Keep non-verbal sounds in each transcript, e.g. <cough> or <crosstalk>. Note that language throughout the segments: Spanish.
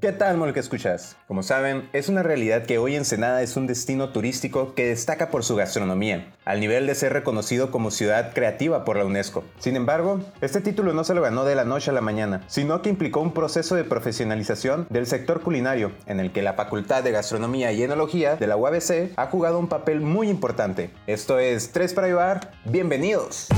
¿Qué tal, Mol que escuchas? Como saben, es una realidad que hoy Ensenada es un destino turístico que destaca por su gastronomía, al nivel de ser reconocido como ciudad creativa por la UNESCO. Sin embargo, este título no se lo ganó de la noche a la mañana, sino que implicó un proceso de profesionalización del sector culinario, en el que la Facultad de Gastronomía y Enología de la UABC ha jugado un papel muy importante. Esto es Tres para Llevar, bienvenidos.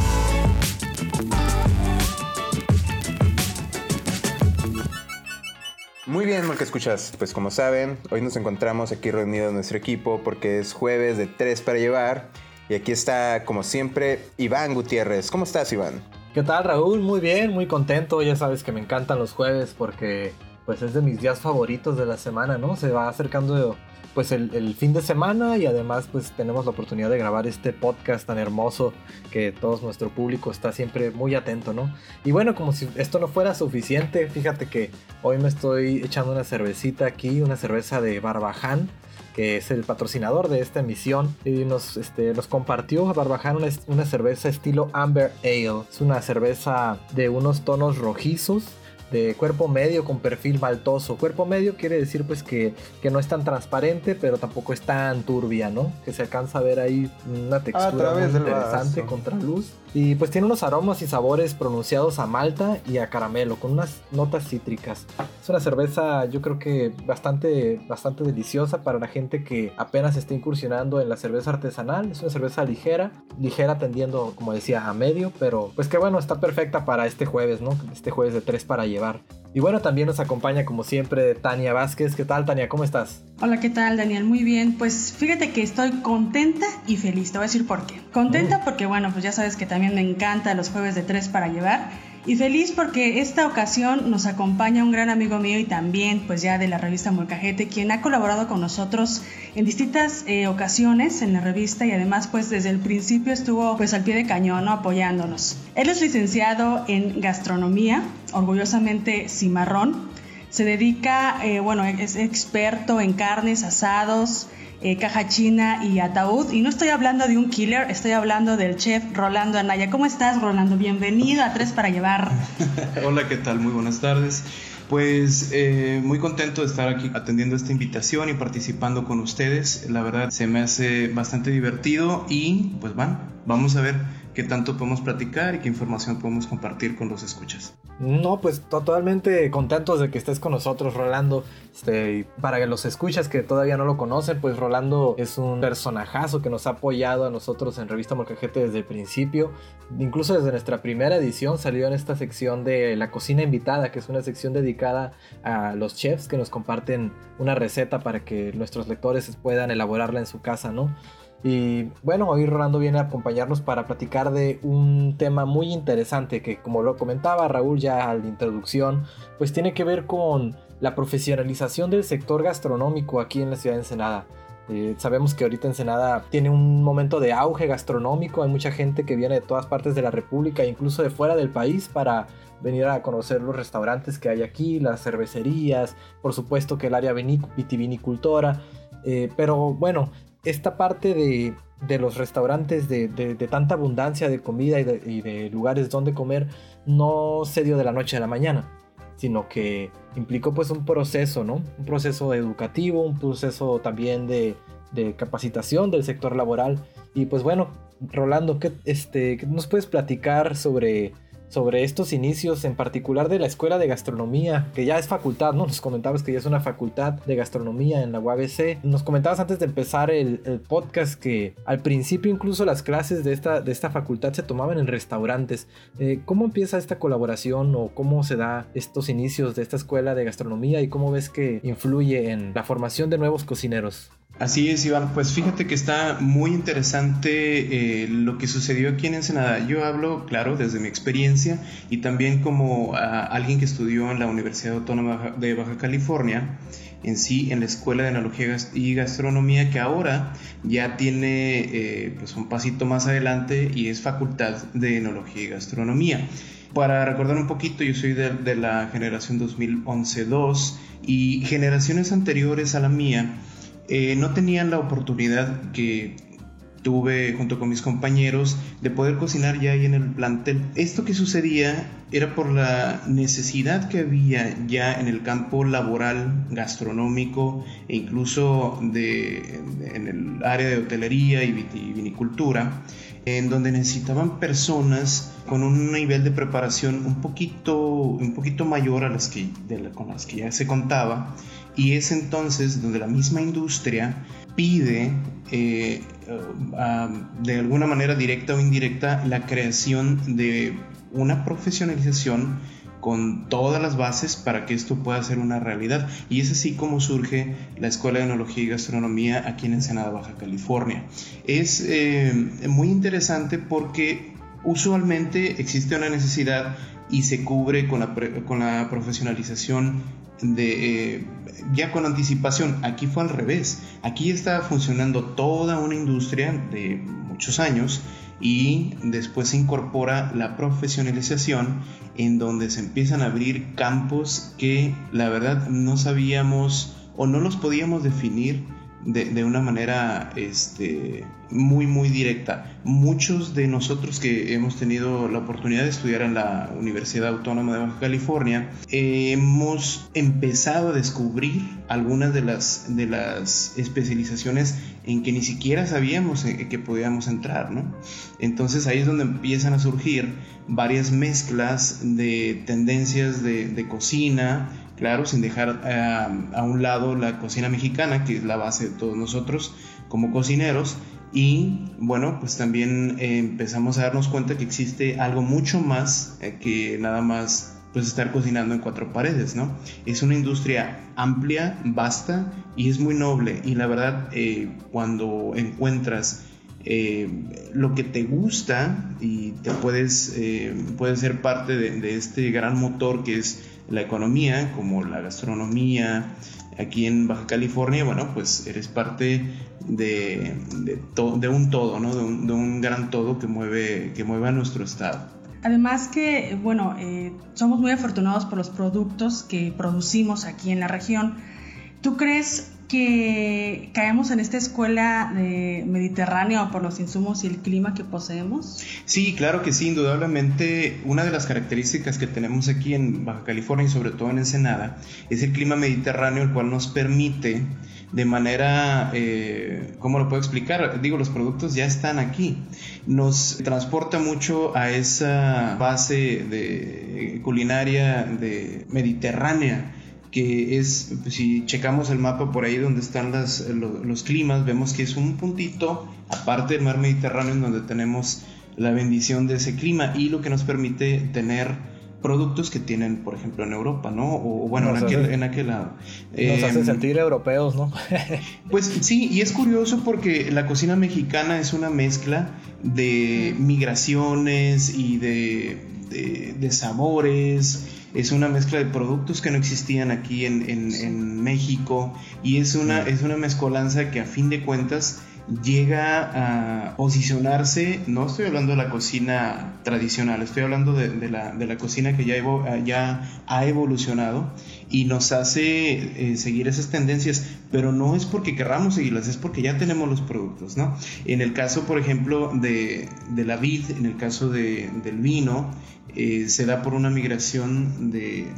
Muy bien, mal que escuchas. Pues como saben, hoy nos encontramos aquí reunido nuestro equipo porque es jueves de tres para llevar. Y aquí está, como siempre, Iván Gutiérrez. ¿Cómo estás, Iván? ¿Qué tal, Raúl? Muy bien, muy contento. Ya sabes que me encantan los jueves porque pues es de mis días favoritos de la semana, ¿no? Se va acercando pues el, fin de semana y además pues tenemos la oportunidad de grabar este podcast tan hermoso que todo nuestro público está siempre muy atento, ¿no? Y bueno, como si esto no fuera suficiente, fíjate que hoy me estoy echando una cervecita aquí, una cerveza de Barbaján que es el patrocinador de esta emisión, y nos, este, nos compartió Barbaján una, una cerveza estilo Amber Ale. Es una cerveza de unos tonos rojizos, de cuerpo medio con perfil maltoso. Cuerpo medio quiere decir pues que, que, no es tan transparente, pero tampoco es tan turbia, ¿no? Que se alcanza a ver ahí una textura muy interesante contra luz. Y pues tiene unos aromas y sabores pronunciados a malta y a caramelo, con unas notas cítricas. Es una cerveza yo creo que bastante, bastante deliciosa para la gente que apenas está incursionando en la cerveza artesanal. Es una cerveza ligera, ligera tendiendo, como decía, a medio, pero pues que bueno, está perfecta para este jueves, ¿no? Este jueves de tres para llevar. Y bueno, también nos acompaña como siempre Tania Vázquez. ¿Qué tal Tania? ¿Cómo estás? Hola, ¿qué tal Daniel? Muy bien. Pues fíjate que estoy contenta y feliz. Te voy a decir por qué. Contenta mm. porque bueno, pues ya sabes que también me encanta los jueves de tres para llevar. Y feliz porque esta ocasión nos acompaña un gran amigo mío y también pues ya de la revista Molcajete, quien ha colaborado con nosotros en distintas eh, ocasiones en la revista y además pues desde el principio estuvo pues al pie de cañón apoyándonos. Él es licenciado en gastronomía, orgullosamente cimarrón. Se dedica, eh, bueno, es experto en carnes, asados, eh, caja china y ataúd. Y no estoy hablando de un killer, estoy hablando del chef Rolando Anaya. ¿Cómo estás, Rolando? Bienvenido a Tres para Llevar. <laughs> Hola, ¿qué tal? Muy buenas tardes. Pues eh, muy contento de estar aquí atendiendo esta invitación y participando con ustedes. La verdad se me hace bastante divertido y pues van, vamos a ver qué tanto podemos platicar y qué información podemos compartir con los escuchas. No, pues totalmente contentos de que estés con nosotros, Rolando. Este, para los escuchas que todavía no lo conocen, pues Rolando es un personajazo que nos ha apoyado a nosotros en Revista Molcajete desde el principio. Incluso desde nuestra primera edición salió en esta sección de La Cocina Invitada, que es una sección dedicada a los chefs que nos comparten una receta para que nuestros lectores puedan elaborarla en su casa, ¿no? Y bueno, hoy Rolando viene a acompañarnos para platicar de un tema muy interesante que como lo comentaba Raúl ya al la introducción, pues tiene que ver con la profesionalización del sector gastronómico aquí en la ciudad de Ensenada. Eh, sabemos que ahorita Ensenada tiene un momento de auge gastronómico, hay mucha gente que viene de todas partes de la República, incluso de fuera del país, para venir a conocer los restaurantes que hay aquí, las cervecerías, por supuesto que el área vitivinicultora. Eh, pero bueno, esta parte de, los restaurantes, de, tanta abundancia de comida y, de, lugares donde comer, no se dio de la noche a la mañana, sino que implicó pues un proceso, ¿no? Un proceso educativo, un proceso también de, capacitación del sector laboral. Y pues bueno, Rolando, ¿qué, este, ¿qué nos puedes platicar sobre sobre estos inicios, en particular de la Escuela de Gastronomía, que ya es facultad, ¿no? <laughs> Nos comentabas que ya es una facultad de gastronomía en la UABC. Nos comentabas antes de empezar el, podcast que al principio incluso las clases de esta, de esta facultad se tomaban en restaurantes. Eh, ¿Cómo empieza esta colaboración o cómo se da estos inicios de esta Escuela de Gastronomía y cómo ves que influye en la formación de nuevos cocineros? Así es, Iván. Pues fíjate que está muy interesante eh, lo que sucedió aquí en Ensenada. Yo hablo, claro, desde mi experiencia y también como ah, alguien que estudió en la Universidad Autónoma de Baja California, en sí, en la Escuela de Enología y Gastronomía, que ahora ya tiene eh, pues un pasito más adelante y es Facultad de Enología y Gastronomía. Para recordar un poquito, yo soy de, de la generación 2011-2 y generaciones anteriores a la mía, eh, no tenían la oportunidad que tuve junto con mis compañeros de poder cocinar ya ahí en el plantel. Esto que sucedía era por la necesidad que había ya en el campo laboral, gastronómico e incluso de, en el área de hotelería y vinicultura, en donde necesitaban personas con un nivel de preparación un poquito, un poquito mayor a que, con las que ya se contaba y es entonces donde la misma industria pide eh, de alguna manera directa o indirecta la creación de una profesionalización con todas las bases para que esto pueda ser una realidad. Y es así como surge la Escuela de Enología y Gastronomía aquí en Ensenada, Baja California. Es eh, muy interesante porque usualmente existe una necesidad y se cubre con la, con la profesionalización eh, ya con anticipación. Aquí fue al revés. Aquí está funcionando toda una industria de muchos años y después se incorpora la profesionalización en donde se empiezan a abrir campos que la verdad no sabíamos o no los podíamos definir de, una manera este, muy, muy directa. Muchos de nosotros que hemos tenido la oportunidad de estudiar en la Universidad Autónoma de Baja California, hemos empezado a descubrir algunas de las, de las especializaciones en que ni siquiera sabíamos que podíamos entrar, ¿no? Entonces ahí es donde empiezan a surgir varias mezclas de tendencias de, de cocina, claro, sin dejar eh, a un lado la cocina mexicana, que es la base de todos nosotros como cocineros. Y bueno, pues también eh, empezamos a darnos cuenta que existe algo mucho más eh, que nada más pues estar cocinando en cuatro paredes, ¿no? Es una industria amplia, vasta y es muy noble. Y la verdad, cuando encuentras lo que te gusta y te puedes, puedes ser parte de, este gran motor que es la economía, como la gastronomía, aquí en Baja California, bueno, pues eres parte de, de, un todo, ¿no? De un, gran todo que mueve, que mueve a nuestro estado. Además que, bueno, eh, somos muy afortunados por los productos que producimos aquí en la región. ¿Tú crees que caemos en esta escuela de mediterránea por los insumos y el clima que poseemos? Sí, claro que sí, indudablemente una de las características que tenemos aquí en Baja California y sobre todo en Ensenada es el clima mediterráneo, el cual nos permite de manera, eh, ¿cómo lo puedo explicar? Digo, los productos ya están aquí. Nos transporta mucho a esa base de culinaria de mediterránea que es, si checamos el mapa por ahí donde están las, los climas, vemos que es un puntito, aparte del mar Mediterráneo, en donde tenemos la bendición de ese clima y lo que nos permite tener productos que tienen, por ejemplo, en Europa, ¿no? O bueno, en aquel, en aquel, lado. Nos hace em, sentir europeos, ¿no? <laughs> pues sí, y es curioso porque la cocina mexicana es una mezcla de migraciones y de, de, de sabores es una mezcla de productos que no existían aquí en, en, México y es una, es una mezcolanza que a fin de cuentas llega a posicionarse, no estoy hablando de la cocina tradicional, estoy hablando de, de, la, de la, cocina que ya, ya, ha evolucionado y nos hace eh, seguir esas tendencias, pero no es porque querramos seguirlas, es porque ya tenemos los productos, ¿no? En el caso, por ejemplo, de, de la vid, en el caso de, del vino, eh, se da por una migración de,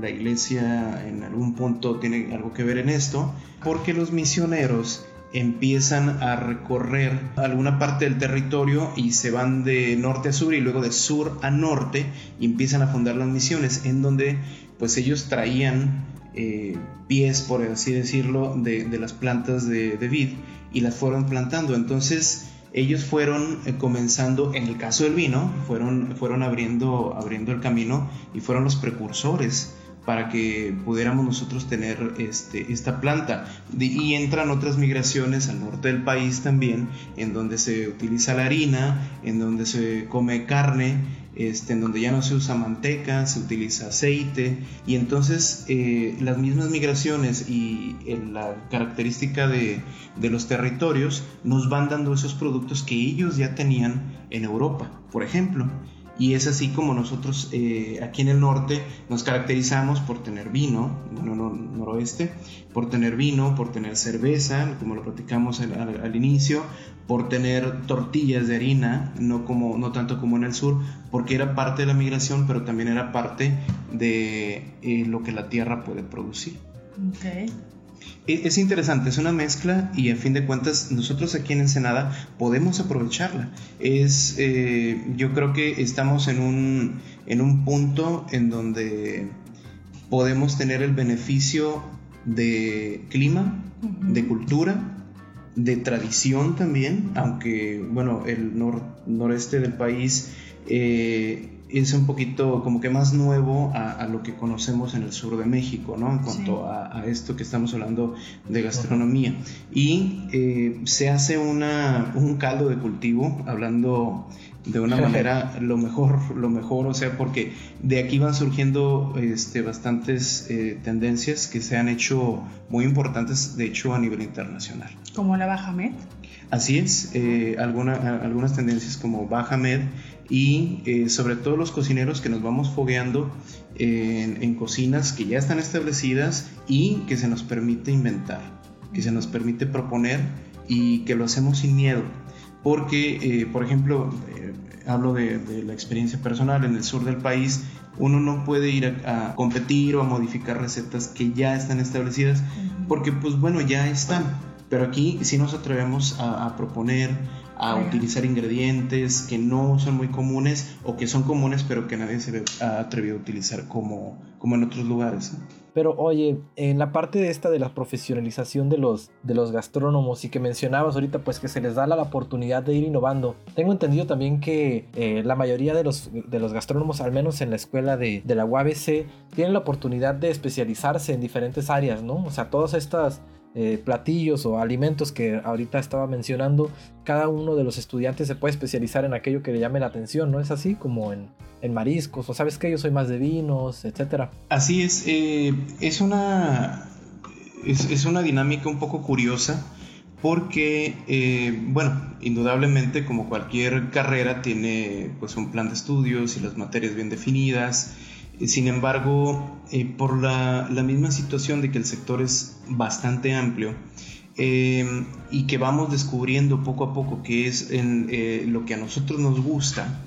la iglesia en algún punto tiene algo que ver en esto, porque los misioneros empiezan a recorrer alguna parte del territorio y se van de norte a sur y luego de sur a norte y empiezan a fundar las misiones en donde pues ellos traían eh, pies, por así decirlo, de, las plantas de, de vid y las fueron plantando. Entonces ellos fueron eh, comenzando, en el caso del vino, fueron, fueron abriendo, abriendo el camino y fueron los precursores para que pudiéramos nosotros tener este, esta planta. y entran otras migraciones al norte del país también, en donde se utiliza la harina, en donde se come carne, este, en donde ya no se usa manteca, se utiliza aceite, y entonces eh, las mismas migraciones y eh, la característica de, de los territorios nos van dando esos productos que ellos ya tenían en Europa, por ejemplo. Y es así como nosotros eh, aquí en el norte nos caracterizamos por tener vino, bueno, no, noroeste, por tener vino, por tener cerveza, como lo platicamos al, inicio, por tener tortillas de harina, no, como, no tanto como en el sur, porque era parte de la migración, pero también era parte de eh, lo que la tierra puede producir. Okay. Es interesante, es una mezcla y a fin de cuentas nosotros aquí en Ensenada podemos aprovecharla. Es, eh, yo creo que estamos en un, en un punto en donde podemos tener el beneficio de clima, de cultura, de tradición también, aunque bueno, el noreste del país eh, es un poquito como que más nuevo a, lo que conocemos en el sur de México, ¿no? En cuanto a, esto que estamos hablando de gastronomía. Y eh, se hace una, un caldo de cultivo, hablando de una manera lo mejor, lo mejor, o sea, porque de aquí van surgiendo este, bastantes eh, tendencias que se han hecho muy importantes, de hecho, a nivel internacional. Como la Baja Med. Así es, eh, algunas tendencias como Baja Med y eh, sobre todo los cocineros que nos vamos fogueando en, cocinas que ya están establecidas y que se nos permite inventar, que se nos permite proponer y que lo hacemos sin miedo. Porque, eh, por ejemplo, eh, hablo de, la experiencia personal en el sur del país, uno no puede ir a, competir o a modificar recetas que ya están establecidas porque, pues bueno, ya están. Pero aquí sí nos atrevemos a proponer, a utilizar ingredientes que no son muy comunes o que son comunes pero que nadie se ha atrevido a utilizar como, como en otros lugares. Pero oye, en la parte de esta de la profesionalización de los, de los gastrónomos y que mencionabas ahorita pues que se les da la, oportunidad de ir innovando, tengo entendido también que eh, la mayoría de los, de los gastrónomos, al menos en la escuela de, de la UABC, tienen la oportunidad de especializarse en diferentes áreas, ¿no? O sea, todas estas eh, platillos o alimentos que ahorita estaba mencionando, cada uno de los estudiantes se puede especializar en aquello que le llame la atención, ¿no es así? Como en, mariscos, o sabes que yo soy más de vinos, etcétera. Así es, eh, es, una, es, una dinámica un poco curiosa porque, eh, bueno, indudablemente como cualquier carrera tiene pues un plan de estudios y las materias bien definidas, sin embargo, eh, por la, misma situación de que el sector es bastante amplio eh, y que vamos descubriendo poco a poco qué es eh, lo que a nosotros nos gusta,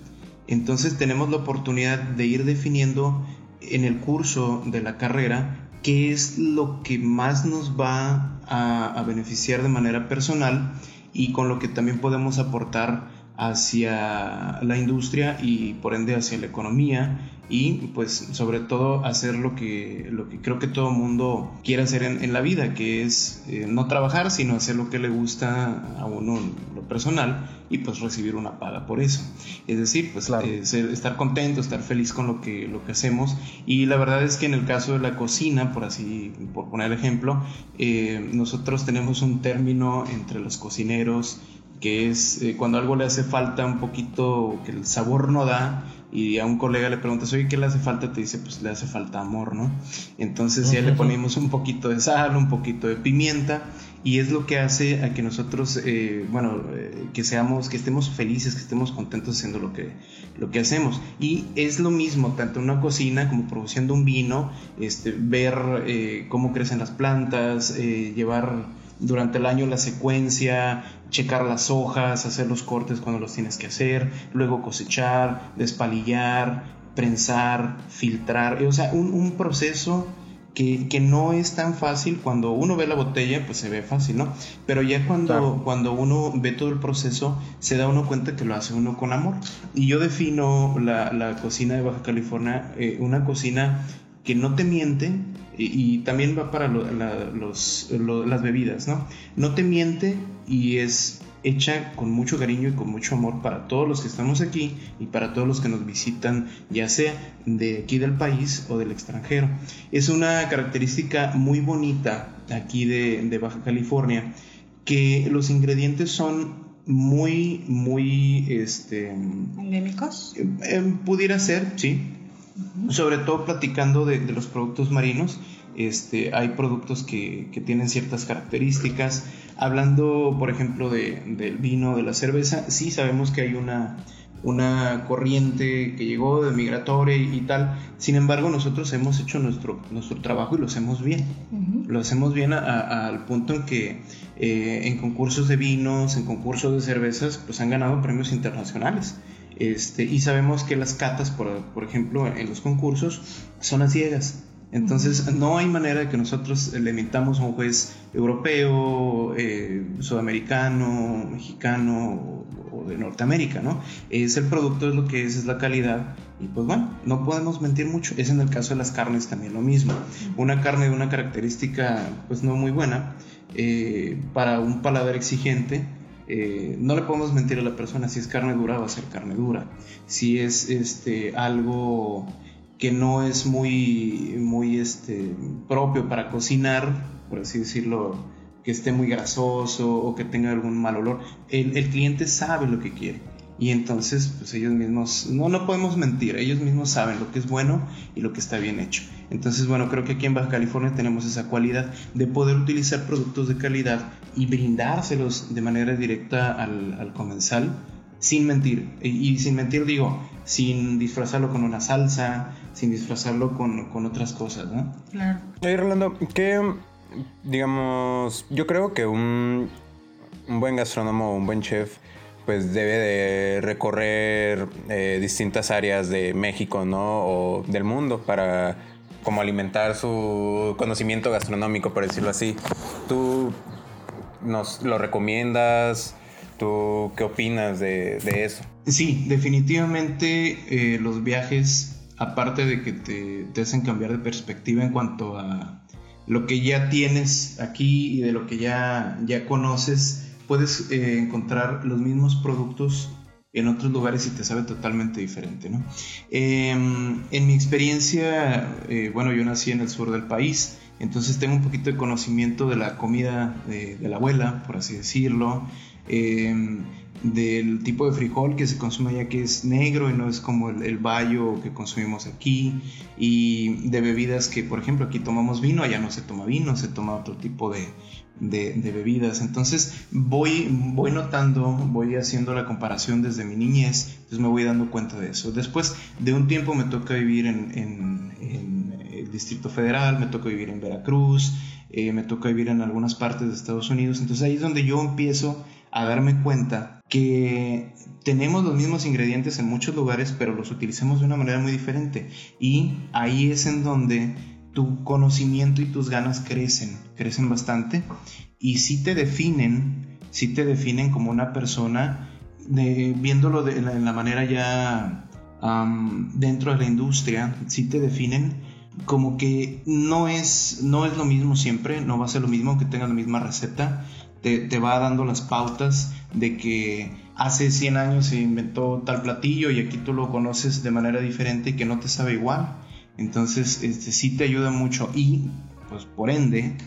entonces tenemos la oportunidad de ir definiendo en el curso de la carrera qué es lo que más nos va a beneficiar de manera personal y con lo que también podemos aportar hacia la industria y por ende hacia la economía y pues sobre todo hacer lo que, lo que creo que todo mundo quiere hacer en, la vida, que es eh, no trabajar, sino hacer lo que le gusta a uno lo personal y pues recibir una paga por eso. Es decir, pues eh, estar contento, estar feliz con lo que, lo que hacemos. Y la verdad es que en el caso de la cocina, por así, por poner ejemplo, eh, nosotros tenemos un término entre los cocineros que es cuando algo le hace falta un poquito, que el sabor no da, y a un colega le preguntas, oye, ¿qué le hace falta? Te dice, pues le hace falta amor, ¿no? Entonces ya le ponemos un poquito de sal, un poquito de pimienta y es lo que hace a que nosotros, eh, bueno, eh, que seamos, que estemos felices, que estemos contentos haciendo lo que, lo que hacemos. Y es lo mismo, tanto en una cocina como produciendo un vino, este, ver eh, cómo crecen las plantas, llevar durante el año la secuencia, checar las hojas, hacer los cortes cuando los tienes que hacer, luego cosechar, despalillar, prensar, filtrar, o sea, un, proceso que, no es tan fácil. Cuando uno ve la botella, pues se ve fácil, ¿no? Pero ya cuando, cuando uno ve todo el proceso, se da uno cuenta que lo hace uno con amor. Y yo defino la, cocina de Baja California, eh, una cocina que no te miente, y, también va para los, las bebidas, ¿no? No te miente y es hecha con mucho cariño y con mucho amor para todos los que estamos aquí y para todos los que nos visitan, ya sea de aquí del país o del extranjero. Es una característica muy bonita aquí de, Baja California, que los ingredientes son muy, muy, este... ¿Endémicos? Eh, eh, pudiera ser, sí, sobre todo platicando de, los productos marinos, este, hay productos que, tienen ciertas características. Hablando, por ejemplo, del vino, de la cerveza, sí sabemos que hay una una corriente que llegó de migratoria y, tal. Sin embargo, nosotros hemos hecho nuestro, nuestro trabajo y lo hacemos bien. Lo hacemos bien al punto en que eh, en concursos de vinos, en concursos de cervezas, pues han ganado premios internacionales. Este, y sabemos que las catas, por, por ejemplo, en los concursos, son a ciegas. Entonces, no hay manera de que nosotros le emitamos a un juez europeo, eh, sudamericano, mexicano o, de Norteamérica, ¿no? Es el producto, es lo que es, es la calidad. Y pues bueno, no podemos mentir mucho. Es en el caso de las carnes también lo mismo. Una carne de una característica, pues no muy buena, eh, para un paladar exigente, eh, no le podemos mentir a la persona. Si es carne dura, va a ser carne dura. Si es este, algo que no es muy, muy este, propio para cocinar, por así decirlo, que esté muy grasoso o que tenga algún mal olor. El, el, cliente sabe lo que quiere. Y entonces, pues ellos mismos, no, no podemos mentir, ellos mismos saben lo que es bueno y lo que está bien hecho. Entonces, bueno, creo que aquí en Baja California tenemos esa cualidad de poder utilizar productos de calidad y brindárselos de manera directa al, al comensal sin mentir. Y, sin mentir digo, sin disfrazarlo con una salsa, sin disfrazarlo con, otras cosas, ¿no? Claro. Oye, Rolando, ¿qué, digamos, yo creo que un, un buen gastrónomo, un buen chef, pues debe de recorrer eh, distintas áreas de México, ¿no? O del mundo para como alimentar su conocimiento gastronómico, por decirlo así. ¿Tú nos lo recomiendas? ¿Tú qué opinas de, eso? Sí, definitivamente eh, los viajes, aparte de que te, hacen cambiar de perspectiva en cuanto a lo que ya tienes aquí y de lo que ya, ya conoces, puedes eh, encontrar los mismos productos en otros lugares y te sabe totalmente diferente. ¿no? Em, en mi experiencia, eh, bueno, yo nací en el sur del país, entonces tengo un poquito de conocimiento de la comida de, de la abuela, por así decirlo, Em, del tipo de frijol que se consume allá que es negro y no es como el, el bayo que consumimos aquí y de bebidas que por ejemplo aquí tomamos vino allá no se toma vino se toma otro tipo de, de, bebidas. Entonces voy voy notando voy haciendo la comparación desde mi niñez entonces me voy dando cuenta de eso. Después de un tiempo me toca vivir en, en, el Distrito Federal me toca vivir en Veracruz eh, me toca vivir en algunas partes de Estados Unidos. Entonces ahí es donde yo empiezo a darme cuenta que tenemos los mismos ingredientes en muchos lugares, pero los utilizamos de una manera muy diferente. Y ahí es en donde tu conocimiento y tus ganas crecen, crecen bastante. Y si te definen, si te definen como una persona, de, viéndolo de la, manera ya dentro de la industria, si te definen como que no es, no es lo mismo siempre, no va a ser lo mismo que tengas la misma receta, te, va dando las pautas de que hace 100 años se inventó tal platillo y aquí tú lo conoces de manera diferente y que no te sabe igual. Entonces, este sí te ayuda mucho y, pues por ende,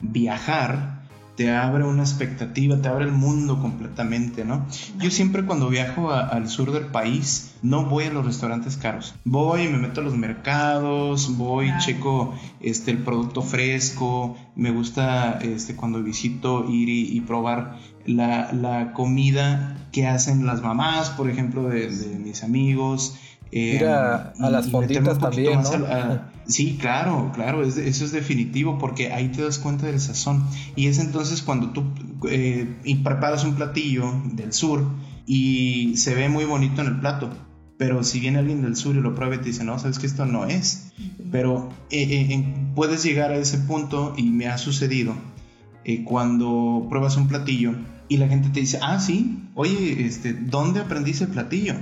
viajar te abre una expectativa, te abre el mundo completamente, ¿no? Yo siempre cuando viajo al sur del país no voy a los restaurantes caros. Voy, me meto a los mercados, voy, checo este, el producto fresco. Me gusta este, cuando visito ir y, probar la, comida que hacen las mamás, por ejemplo, de, de mis amigos. Ir a, las fonditas también, ¿no? sí, claro, claro, eso es definitivo porque ahí te das cuenta del sazón. Y es entonces cuando tú eh, preparas un platillo del sur y se ve muy bonito en el plato, pero si viene alguien del sur y lo prueba y te dice, no, sabes que esto no es. Pero eh, eh, puedes llegar a ese punto y me ha sucedido cuando pruebas un platillo y la gente te dice, ah, sí, oye, este, ¿dónde aprendiste el platillo?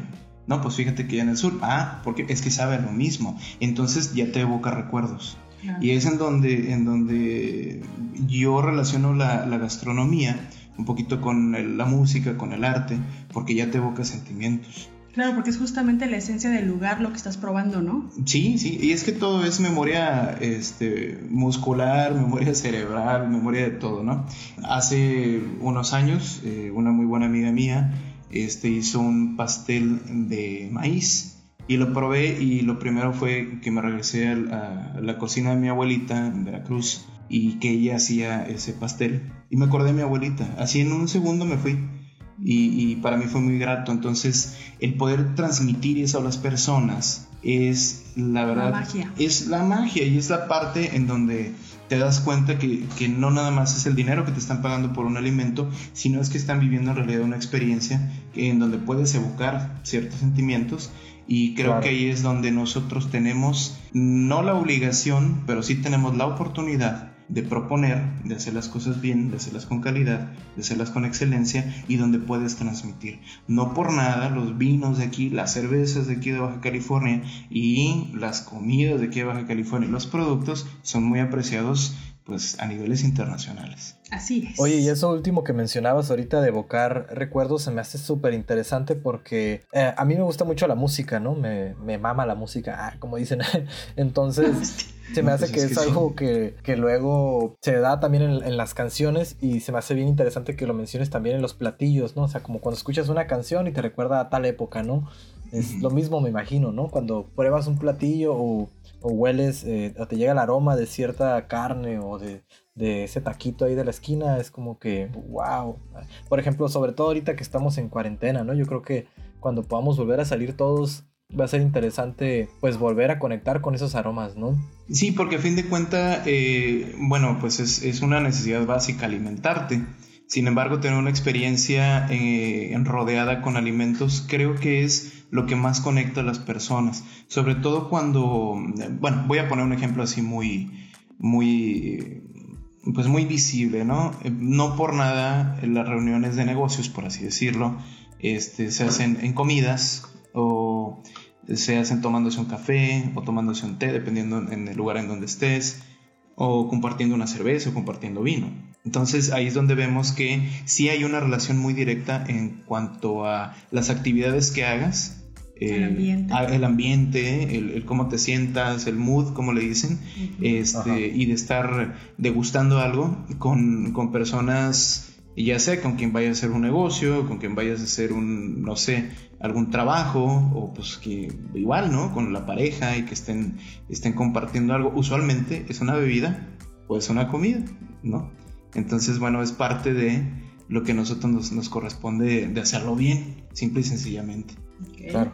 No, pues fíjate que ya en el sur, ah, porque es que sabe lo mismo. Entonces ya te evoca recuerdos. Y es en donde, en donde yo relaciono la, gastronomía un poquito con la música, con el arte, porque ya te evoca sentimientos. Claro, porque es justamente la esencia del lugar lo que estás probando, ¿no? Sí, sí, y es que todo es memoria este, muscular, memoria cerebral, memoria de todo, ¿no? Hace unos años, eh, una muy buena amiga mía este, hizo un pastel de maíz y lo probé y lo primero fue que me regresé a la, cocina de mi abuelita en Veracruz y que ella hacía ese pastel y me acordé de mi abuelita, así en un segundo me fui y, para mí fue muy grato. Entonces, el poder transmitir eso a las personas es la verdad. La magia. Es la magia y es la parte en donde te das cuenta que, que, no nada más es el dinero que te están pagando por un alimento, sino es que están viviendo en realidad una experiencia en donde puedes evocar ciertos sentimientos. Y creo que ahí es donde nosotros tenemos no la obligación, pero sí tenemos la oportunidad de proponer, de hacer las cosas bien, de hacerlas con calidad, de hacerlas con excelencia y donde puedes transmitir. No por nada los vinos de aquí, las cervezas de aquí de Baja California y las comidas de aquí de Baja California los productos son muy apreciados pues a niveles internacionales. Así es. Oye, y eso último que mencionabas ahorita de evocar recuerdos se me hace súper interesante porque eh, a mí me gusta mucho la música, ¿no? Me, me mama la música, ah, como dicen. <laughs> Entonces, se me hace que es, algo que, que, luego se da también en, en, las canciones y se me hace bien interesante que lo menciones también en los platillos, ¿no? O sea, como cuando escuchas una canción y te recuerda a tal época, ¿no? Es lo mismo, me imagino, ¿no? Cuando pruebas un platillo o o hueles eh, o te llega el aroma de cierta carne o de, ese taquito ahí de la esquina, es como que, wow. Por ejemplo, sobre todo ahorita que estamos en cuarentena, ¿no? Yo creo que cuando podamos volver a salir todos, va a ser interesante, pues, volver a conectar con esos aromas, ¿no? Sí, porque a fin de cuentas, eh, bueno, pues es, es, una necesidad básica alimentarte. Sin embargo, tener una experiencia eh, rodeada con alimentos creo que es lo que más conecta a las personas. Sobre todo cuando, bueno, voy a poner un ejemplo así muy, muy, pues muy visible, ¿no? No por nada las reuniones de negocios, por así decirlo, este, se hacen en comidas o se hacen tomándose un café o tomándose un té, dependiendo en el lugar en donde estés, o compartiendo una cerveza o compartiendo vino. Entonces ahí es donde vemos que sí hay una relación muy directa en cuanto a las actividades que hagas. el ambiente, el, ambiente el, cómo te sientas, el mood, como le dicen, este, y de estar degustando algo con, con personas ya sea con quien vayas a hacer un negocio, con quien vayas a hacer un, no sé, algún trabajo, o pues que igual, ¿no? Con la pareja y que estén, estén compartiendo algo. Usualmente es una bebida o es una comida, ¿no? Entonces, bueno, es parte de lo que a nosotros nos, corresponde de hacerlo bien, simple y sencillamente. Claro.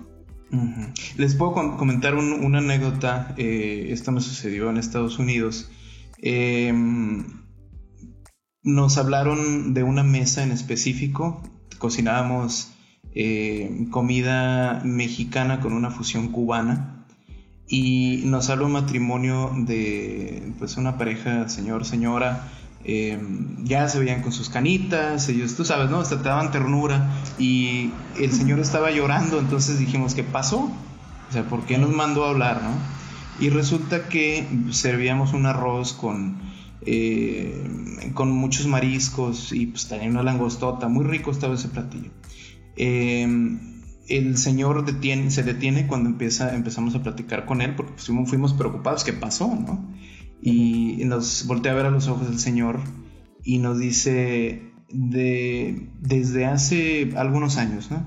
Les puedo comentar una anécdota, eh, esto me sucedió en Estados Unidos. Em, nos hablaron de una mesa en específico, cocinábamos eh, comida mexicana con una fusión cubana y nos habló un matrimonio de pues una pareja, señor, señora, eh, ya se veían con sus canitas, ellos, tú sabes, ¿no? Te daban ternura y el señor estaba llorando, entonces dijimos, ¿qué pasó? O sea, ¿por qué nos mandó a hablar, no? Y resulta que servíamos un arroz con, eh, con muchos mariscos y pues también una langostota, muy rico estaba ese platillo. Eh, el señor detiene, se detiene cuando empieza, empezamos a platicar con él porque pues, fuimos preocupados, ¿qué pasó? ¿no? Y nos voltea a ver a los ojos el Señor y nos dice de, desde hace algunos años, ¿no?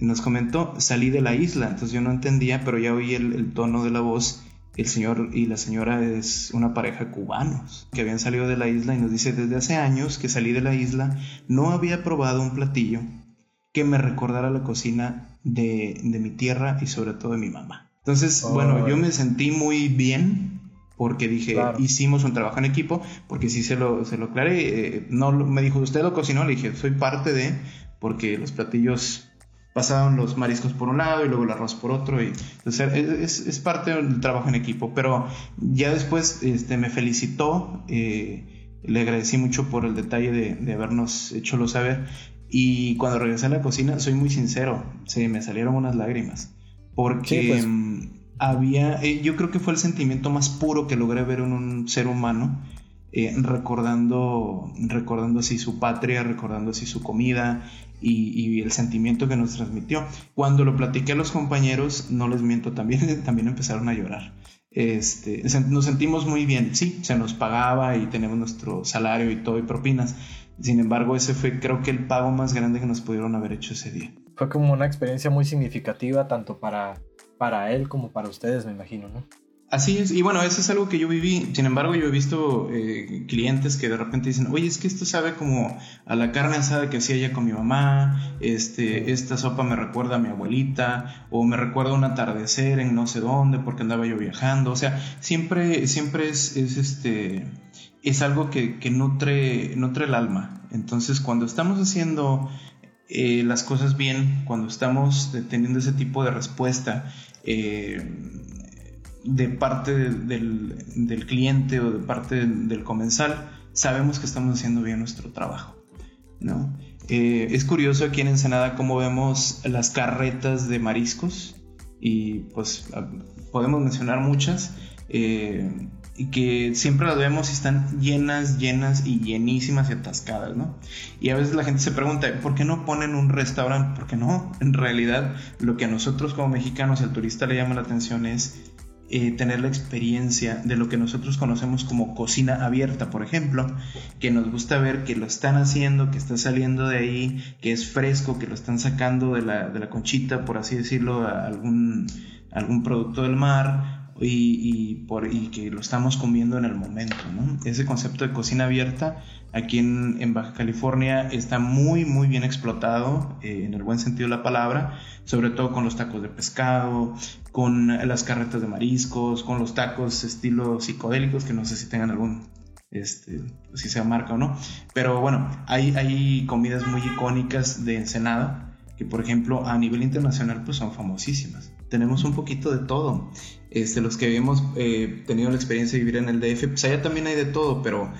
nos comentó, salí de la isla, entonces yo no entendía, pero ya oí el, tono de la voz. El señor y la señora es una pareja cubanos que habían salido de la isla y nos dice, desde hace años que salí de la isla, no había probado un platillo que me recordara la cocina de, de mi tierra y sobre todo de mi mamá. Entonces, bueno, yo me sentí muy bien porque dije, hicimos un trabajo en equipo, porque sí se lo, se lo aclaré, eh, no me dijo, usted lo cocinó, le dije, soy parte de, porque los platillos pasaban los mariscos por un lado y luego el arroz por otro, y es, es, parte del trabajo en equipo, pero ya después este, me felicitó, eh, le agradecí mucho por el detalle de, de habernos hecho saber, y cuando regresé a la cocina, soy muy sincero, se me salieron unas lágrimas, porque... Pues. Había, eh, yo creo que fue el sentimiento más puro que logré ver en un ser humano, eh, recordando, recordando así su patria, recordando así su comida y, el sentimiento que nos transmitió. Cuando lo platiqué a los compañeros, no les miento, también, <laughs> también empezaron a llorar. Este, nos sentimos muy bien, sí, se nos pagaba y tenemos nuestro salario y todo y propinas. Sin embargo, ese fue creo que el pago más grande que nos pudieron haber hecho ese día. Fue como una experiencia muy significativa tanto para para él como para ustedes, me imagino, ¿no? Así es, y bueno, eso es algo que yo viví. Sin embargo, yo he visto eh, clientes que de repente dicen, oye, es que esto sabe como a la carne asada que hacía ella con mi mamá, este, esta sopa me recuerda a mi abuelita, o me recuerda un atardecer en no sé dónde porque andaba yo viajando. O sea, siempre, siempre es, es este, es algo que, nutre, nutre el alma. Entonces, cuando estamos haciendo eh, las cosas bien, cuando estamos teniendo ese tipo de respuesta, eh, de parte del, cliente o de parte del comensal, sabemos que estamos haciendo bien nuestro trabajo. ¿no? Eh, es curioso aquí en Ensenada cómo vemos las carretas de mariscos y pues podemos mencionar muchas eh, y que siempre las vemos y están llenas, llenas y llenísimas y atascadas, ¿no? Y a veces la gente se pregunta, ¿por qué no ponen un restaurante? Porque no, en realidad lo que a nosotros como mexicanos, al turista le llama la atención es eh, tener la experiencia de lo que nosotros conocemos como cocina abierta, por ejemplo, que nos gusta ver que lo están haciendo, que está saliendo de ahí, que es fresco, que lo están sacando de la, de la conchita, por así decirlo, algún, algún producto del mar, y, por, y, que lo estamos comiendo en el momento. ¿no? Ese concepto de cocina abierta aquí en, Baja California está muy, muy bien explotado, eh, en el buen sentido de la palabra, sobre todo con los tacos de pescado, con las carretas de mariscos, con los tacos estilo psicodélicos, que no sé si tengan algún, este, si sea marca o no. Pero bueno, hay, hay comidas muy icónicas de Ensenada, que por ejemplo a nivel internacional pues son famosísimas. Tenemos un poquito de todo. Este, los que hemos eh, tenido la experiencia de vivir en el DF, pues allá también hay de todo, pero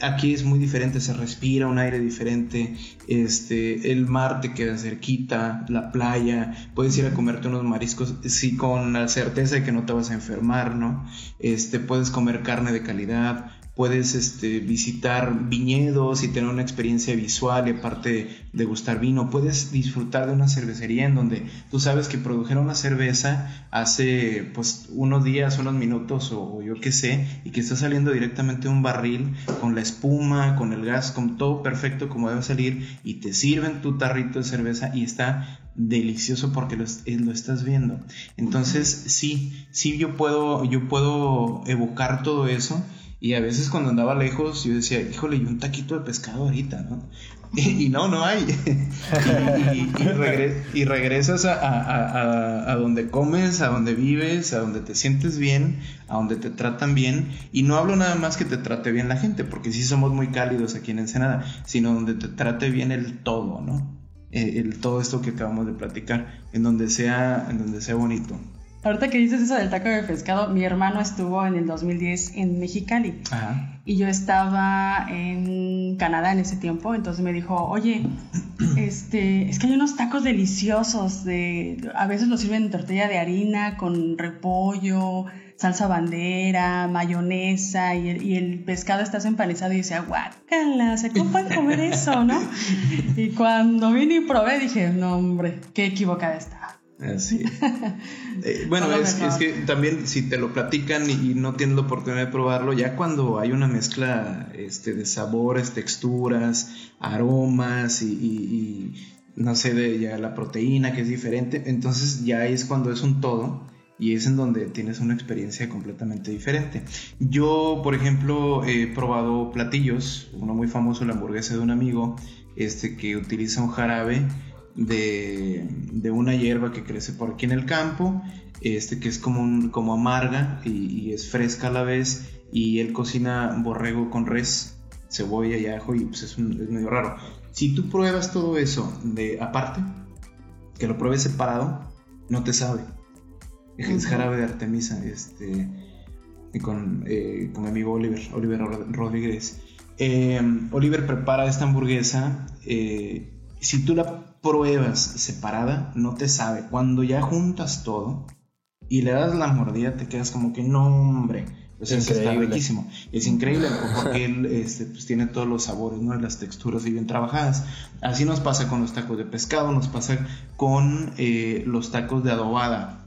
aquí es muy diferente, se respira un aire diferente, este, el mar te queda cerquita, la playa, puedes ir a comerte unos mariscos, sí, con la certeza de que no te vas a enfermar, ¿no? Este, puedes comer carne de calidad, puedes este, visitar viñedos y tener una experiencia visual y aparte de gustar vino, puedes disfrutar de una cervecería en donde tú sabes que produjeron una cerveza hace pues unos días, unos minutos o, yo qué sé, y que está saliendo directamente de un barril con la espuma, con el gas, con todo perfecto como debe salir y te sirven tu tarrito de cerveza y está delicioso porque lo, eh, lo, estás viendo. Entonces, sí, sí yo puedo, yo puedo evocar todo eso y a veces cuando andaba lejos yo decía, híjole, y un taquito de pescado ahorita, ¿no? <laughs> Y, no, no hay. <laughs> y, regresas a, donde comes, a donde vives, a donde te sientes bien, a donde te tratan bien. Y no hablo nada más que te trate bien la gente, porque sí somos muy cálidos aquí en Ensenada, sino donde te trate bien el todo, ¿no? Eh, el, todo esto que acabamos de platicar, en donde sea, en donde sea bonito. Ahorita que dices eso del taco de pescado, mi hermano estuvo en el 2010 en Mexicali y yo estaba en Canadá en ese tiempo, entonces me dijo, oye, <clears throat> este, es que hay unos tacos deliciosos, de, a veces los sirven en tortilla de harina con repollo, salsa bandera, mayonesa y el, y el pescado está empanizado y dice, guácala, ¿cómo pueden comer eso, no? <laughs> Y cuando vine y probé dije, no hombre, qué equivocada está. Así <laughs> eh, bueno, es, que también si te lo platican y, no tienes la oportunidad de probarlo, ya cuando hay una mezcla este, de sabores, texturas, aromas y, no sé, de ya la proteína que es diferente, entonces ya es cuando es un todo y es en donde tienes una experiencia completamente diferente. Yo, por ejemplo, he probado platillos, uno muy famoso, la hamburguesa de un amigo, este que utiliza un jarabe de, una hierba que crece por aquí en el campo, este que es como, como amarga y, es fresca a la vez, y él cocina borrego con res, cebolla y ajo, y pues es, medio raro. Si tú pruebas todo eso de aparte, que lo pruebes separado, no te sabe. Es jarabe de Artemisa, este, con, eh, con mi amigo Oliver, Oliver Rodríguez. Eh, Oliver prepara esta hamburguesa. Eh, si tú la pruebas separada, no te sabe. Cuando ya juntas todo y le das la mordida, te quedas como que no, hombre. O sea, está riquísimo. Es increíble porque él este, pues, tiene todos los sabores, ¿no? Las texturas y bien trabajadas. Así nos pasa con los tacos de pescado, nos pasa con eh, los tacos de adobada.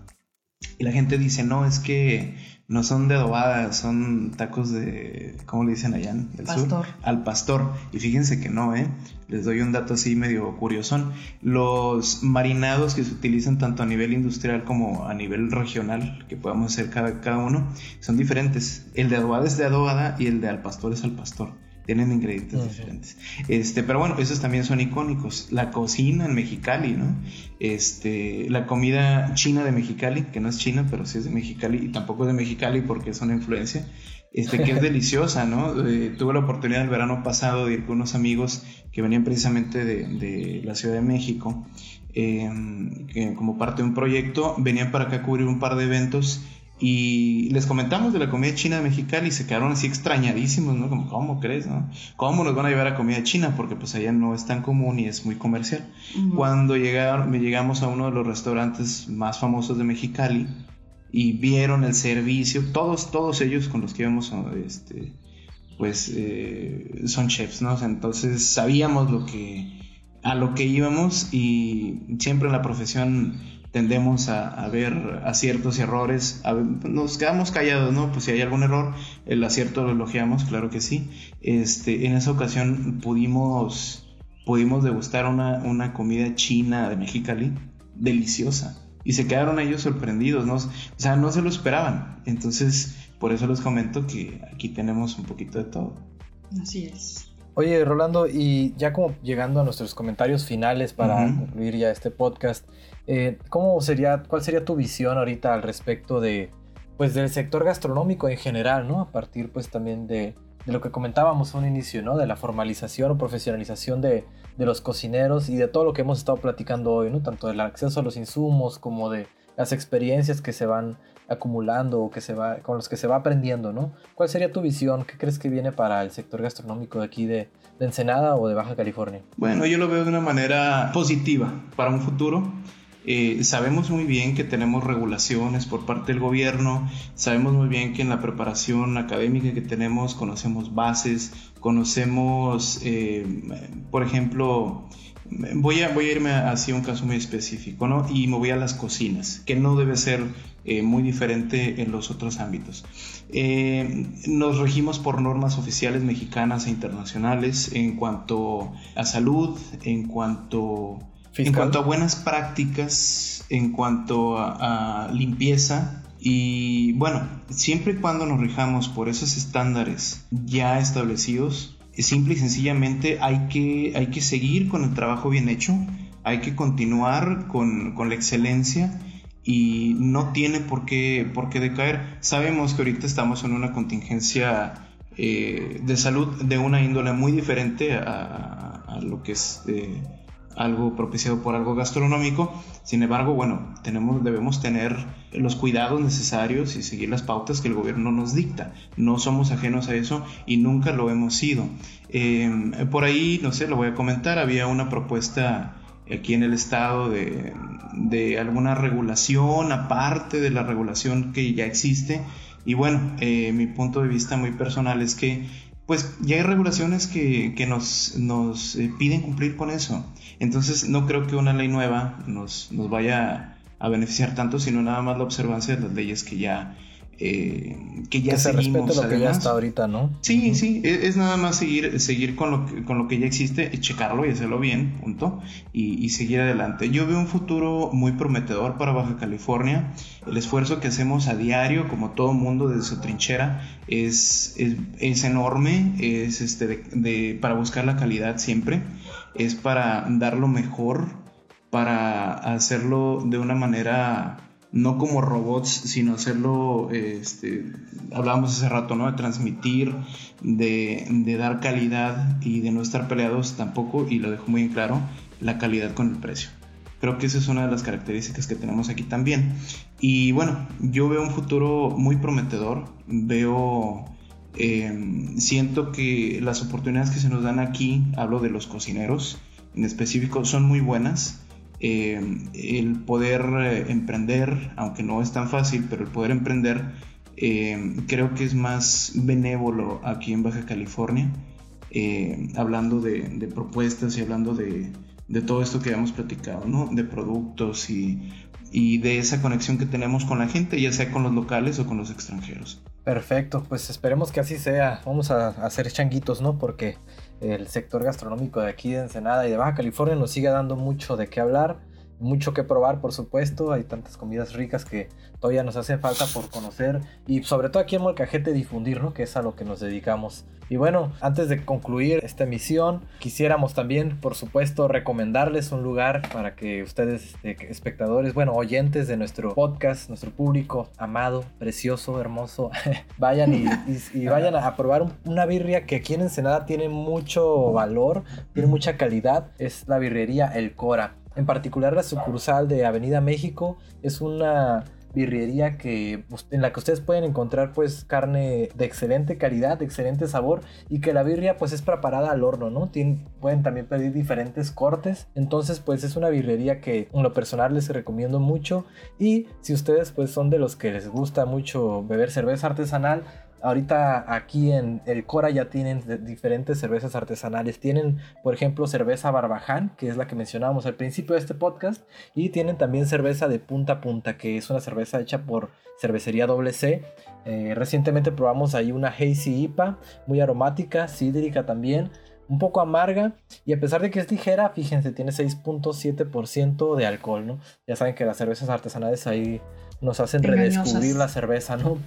Y la gente dice, no, es que no son de adobada, son tacos de, ¿cómo le dicen allá en el pastor. Al pastor. Y fíjense que no, ¿eh? Les doy un dato así medio curioso. Los marinados que se utilizan tanto a nivel industrial como a nivel regional, que podemos hacer cada, cada uno, son diferentes. El de adobada es de adobada y el de al pastor es al pastor tienen ingredientes diferentes. Este, pero bueno, esos también son icónicos. La cocina en Mexicali, ¿no? Este, la comida china de Mexicali, que no es china, pero sí es de Mexicali, y tampoco es de Mexicali porque es una influencia, este, que es <laughs> deliciosa, ¿no? Eh, tuve la oportunidad el verano pasado de ir con unos amigos que venían precisamente de, de la Ciudad de México, em, que como parte de un proyecto, venían para acá a cubrir un par de eventos y les comentamos de la comida china de Mexicali y se quedaron así extrañadísimos, ¿no? Como, ¿cómo crees, no? ¿Cómo nos van a llevar a comida china? Porque pues allá no es tan común y es muy comercial. Cuando llegaron, llegamos a uno de los restaurantes más famosos de Mexicali y vieron el servicio, todos, todos ellos con los que íbamos, este, pues eh, son chefs, ¿no? entonces sabíamos lo que, a lo que íbamos y siempre en la profesión tendemos a, ver aciertos y errores, nos quedamos callados, ¿no? Pues si hay algún error, el acierto lo elogiamos, claro que sí. Este, en esa ocasión pudimos, pudimos degustar una, una comida china de Mexicali, deliciosa. Y se quedaron ellos sorprendidos, ¿no? O sea, no se lo esperaban. Entonces, por eso les comento que aquí tenemos un poquito de todo. Así es. Oye, Rolando, y ya como llegando a nuestros comentarios finales para concluir ya este podcast, eh, ¿cómo sería, cuál sería tu visión ahorita al respecto de, pues, del sector gastronómico en general, ¿no? A partir, pues, también de, lo que comentábamos a un inicio, ¿no? De la formalización o profesionalización de, de, los cocineros y de todo lo que hemos estado platicando hoy, ¿no? Tanto del acceso a los insumos como de las experiencias que se van acumulando o que se va, con los que se va aprendiendo, ¿no? ¿Cuál sería tu visión? ¿Qué crees que viene para el sector gastronómico de aquí de, de Ensenada o de Baja California? Bueno, yo lo veo de una manera positiva para un futuro. Eh, sabemos muy bien que tenemos regulaciones por parte del gobierno, sabemos muy bien que en la preparación académica que tenemos conocemos bases, conocemos, eh, por ejemplo, voy a, voy a irme hacia un caso muy específico, ¿no? Y me voy a las cocinas, que no debe ser eh, muy diferente en los otros ámbitos. nos regimos por normas oficiales mexicanas e internacionales en cuanto a salud, en cuanto en cuanto a buenas prácticas, en cuanto a, limpieza, y bueno, siempre y cuando nos rijamos por esos estándares ya establecidos, simple y sencillamente hay que, hay que seguir con el trabajo bien hecho, hay que continuar con, la excelencia y no tiene por qué, por qué decaer. Sabemos que ahorita estamos en una contingencia eh, de salud de una índole muy diferente a, lo que es... Eh, algo propiciado por algo gastronómico. Sin embargo, bueno, tenemos, debemos tener los cuidados necesarios y seguir las pautas que el gobierno nos dicta. No somos ajenos a eso y nunca lo hemos sido. Em, por ahí, no sé, lo voy a comentar, había una propuesta aquí en el estado de, de alguna regulación aparte de la regulación que ya existe. Y bueno, eh, mi punto de vista muy personal es que pues ya hay regulaciones que, que nos, nos eh, piden cumplir con eso. Entonces no creo que una ley nueva nos, nos vaya a beneficiar tanto, sino nada más la observancia de las leyes que ya eh, que ya se seguimos lo que ya está ahorita, ¿no? Sí, sí, e, es, nada más seguir, seguir con, lo que, con lo que ya existe, checarlo y hacerlo bien, punto, y, seguir adelante. Yo veo un futuro muy prometedor para Baja California. El esfuerzo que hacemos a diario, como todo mundo desde su trinchera, es, es, enorme, es este de, para buscar la calidad siempre, es para dar lo mejor, para hacerlo de una manera no como robots, sino hacerlo, este, hablábamos hace rato, ¿no? De transmitir, de, de, dar calidad y de no estar peleados tampoco, y lo dejo muy en claro, la calidad con el precio. Creo que esa es una de las características que tenemos aquí también. Y bueno, yo veo un futuro muy prometedor, veo, em, siento que las oportunidades que se nos dan aquí, hablo de los cocineros en específico, son muy buenas eh, el poder eh, emprender, aunque no es tan fácil, pero el poder emprender eh, creo que es más benévolo aquí en Baja California, hablando de, propuestas y hablando de, todo esto que hemos platicado, ¿no? de productos y, y de esa conexión que tenemos con la gente, ya sea con los locales o con los extranjeros. Perfecto, pues esperemos que así sea. Vamos a hacer changuitos, ¿no? Porque el sector gastronómico de aquí de Ensenada y de Baja California nos sigue dando mucho de qué hablar mucho que probar, por supuesto. Hay tantas comidas ricas que todavía nos hacen falta por conocer y sobre todo aquí en Molcajete difundir, ¿no? Que es a lo que nos dedicamos. Y bueno, antes de concluir esta emisión, quisiéramos también, por supuesto, recomendarles un lugar para que ustedes, este, espectadores, bueno, oyentes de nuestro podcast, nuestro público amado, precioso, hermoso, <laughs> vayan y, vayan a probar una birria que aquí en Ensenada tiene mucho valor, tiene mucha calidad. Es la birrería El Cora. En particular la sucursal de Avenida México es una birrería que en la que ustedes pueden encontrar pues carne de excelente calidad, de excelente sabor y que la birria pues es preparada al horno, ¿no? pueden también pedir diferentes cortes, entonces pues es una birrería que en lo personal les recomiendo mucho y si ustedes pues son de los que les gusta mucho beber cerveza artesanal, Ahorita aquí en el Cora ya tienen diferentes cervezas artesanales. Tienen, por ejemplo, cerveza Barbaján, que es la que mencionábamos al principio de este podcast. Y tienen también cerveza de punta a punta, que es una cerveza hecha por cervecería WC. Eh, recientemente probamos ahí una Hazy IPA, muy aromática, cídrica también un poco amarga y a pesar de que es ligera, fíjense, tiene 6.7% de alcohol, ¿no? Ya saben que las cervezas artesanales ahí nos hacen redescubrir la cerveza, ¿no?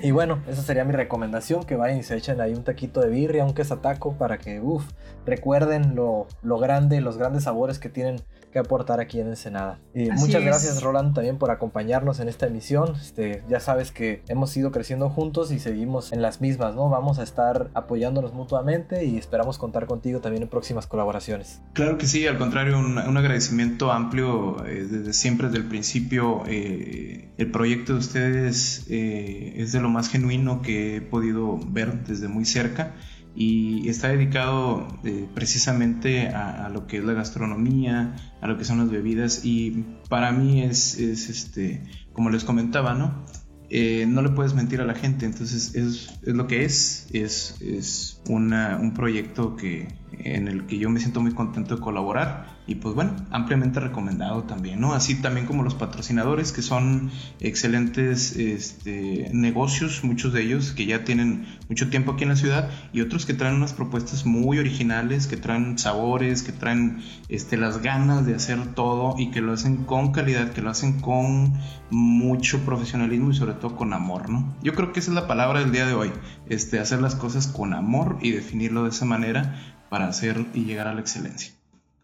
Y bueno, esa sería mi recomendación, que vayan y se echen ahí un taquito de birria, un quesataco, para que, uff, recuerden lo, lo grande, los grandes sabores que tienen que aportar aquí en Ensenada. Y muchas gracias Roland también por acompañarnos en esta emisión. Este, ya sabes que hemos ido creciendo juntos y seguimos en las mismas, ¿no? Vamos a estar apoyándonos mutuamente y esperamos contar contigo también en próximas colaboraciones. Claro que sí, al contrario, un, agradecimiento amplio eh, desde siempre, desde el principio. Eh, el proyecto de ustedes eh, es de lo más genuino que he podido ver desde muy cerca y está dedicado eh, precisamente a, lo que es la gastronomía, a lo que son las bebidas y para mí es, es este, como les comentaba, ¿no? Eh, no le puedes mentir a la gente, entonces es, es lo que es, es, es una, un proyecto que, en el que yo me siento muy contento de colaborar y pues bueno, ampliamente recomendado también, ¿no? Así también como los patrocinadores que son excelentes este, negocios, muchos de ellos que ya tienen mucho tiempo aquí en la ciudad y otros que traen unas propuestas muy originales, que traen sabores, que traen este, las ganas de hacer todo y que lo hacen con calidad, que lo hacen con mucho profesionalismo y sobre todo con amor, ¿no? Yo creo que esa es la palabra del día de hoy, este, hacer las cosas con amor y definirlo de esa manera para hacer y llegar a la excelencia.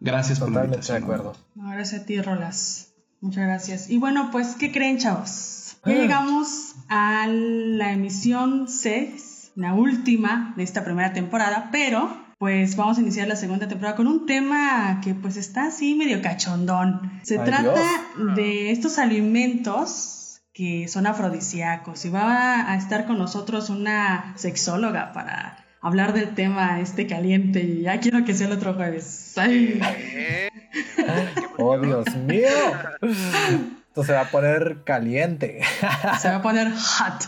Gracias por la invitación. de acuerdo. gracias a ti, Rolas. Muchas gracias. Y bueno, pues, ¿qué creen, chavos? Ya ah. llegamos a la emisión 6, la última de esta primera temporada, pero pues vamos a iniciar la segunda temporada con un tema que pues está así medio cachondón. Se trata de estos alimentos que son afrodisíacos y va a estar con nosotros una sexóloga para hablar del tema este caliente y ya quiero que sea el otro jueves. oh, Dios mío. Esto se va a poner caliente. se va a poner hot.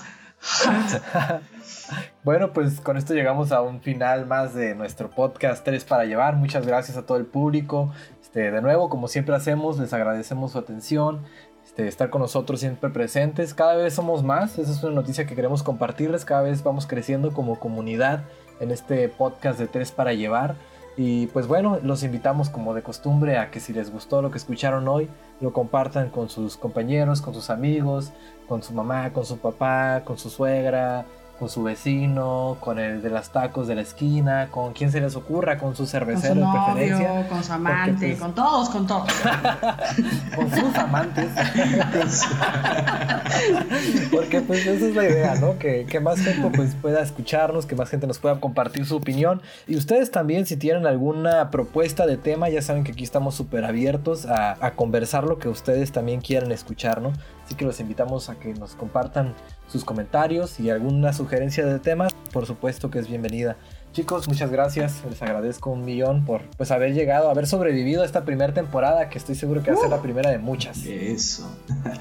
Bueno, pues con esto llegamos a un final más de nuestro podcast 3 para llevar. Muchas gracias a todo el público. Este, de nuevo, como siempre hacemos, les agradecemos su atención. Este, estar con nosotros siempre presentes. Cada vez somos más. Esa es una noticia que queremos compartirles. Cada vez vamos creciendo como comunidad en este podcast de Tres para Llevar. Y pues bueno, los invitamos como de costumbre a que si les gustó lo que escucharon hoy, lo compartan con sus compañeros, con sus amigos, con su mamá, con su papá, con su suegra, con su vecino, con el de las tacos de la esquina, con quien se les ocurra, con su cervecero con su de preferencia. Con su amante, pues, con todos, con todos. <laughs> con sus amantes. <laughs> porque pues esa es la idea, ¿no? Que, que, más gente pues pueda escucharnos, que más gente nos pueda compartir su opinión. Y ustedes también, si tienen alguna propuesta de tema, ya saben que aquí estamos súper abiertos a, a conversar lo que ustedes también quieran escuchar, ¿no? Así que los invitamos a que nos compartan sus comentarios y alguna sugerencia de temas. Por supuesto que es bienvenida. Chicos, muchas gracias. Les agradezco un millón por pues haber llegado, haber sobrevivido a esta primera temporada, que estoy seguro que va a ser la uh. primera de muchas. Eso.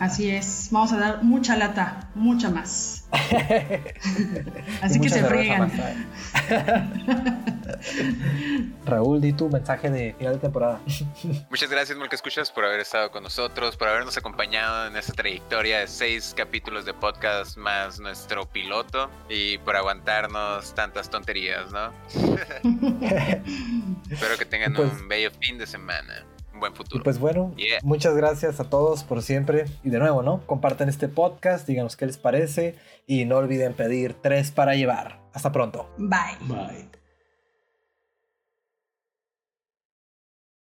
Así es. Vamos a dar mucha lata, mucha más. <laughs> Así que se friegan. <laughs> Raúl, di tu mensaje de final de temporada. <laughs> Muchas gracias, Molca Escuchas, por haber estado con nosotros, por habernos acompañado en esta trayectoria de seis capítulos de podcast más nuestro piloto y por aguantarnos tantas tonterías, ¿no? <laughs> Espero que tengan Pues- un bello fin de semana. Un buen Y futuro. pues bueno, Yeah. muchas gracias a todos por siempre. Y de nuevo, ¿no? Compartan este podcast, díganos qué les parece y no olviden pedir tres para llevar. Hasta pronto. Bye. Bye.